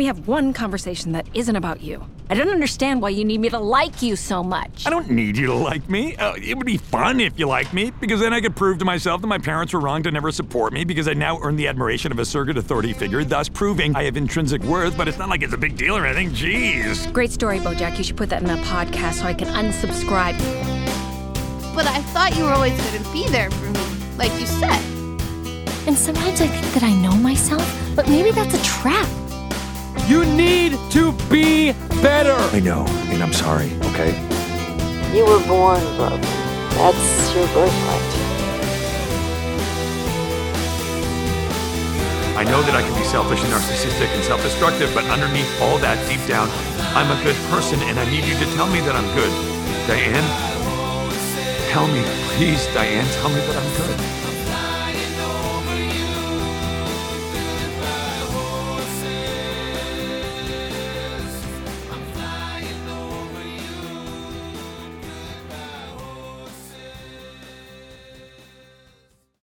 we have one conversation that isn't about you? I don't understand why you need me to like you so much. I don't need you to like me. Uh, it would be fun if you liked me, because then I could prove to myself that my parents were wrong to never support me, because I now earn the admiration of a surrogate authority figure, thus proving I have intrinsic worth, but it's not like it's a big deal or anything. Jeez. Great story, Bojack. You should put that in a podcast so I can unsubscribe. But I thought you were always going to be there for me, like you said. And sometimes I think that I know myself, but maybe that's a trap. You need to be better. I know, and I'm sorry, okay? You were born broken. That's your birthright. I know that I can be selfish and narcissistic and self destructive, but underneath all that, deep down, I'm a good person and I need you to tell me that I'm good. Diane? Tell me, please, Diane, tell me that I'm good.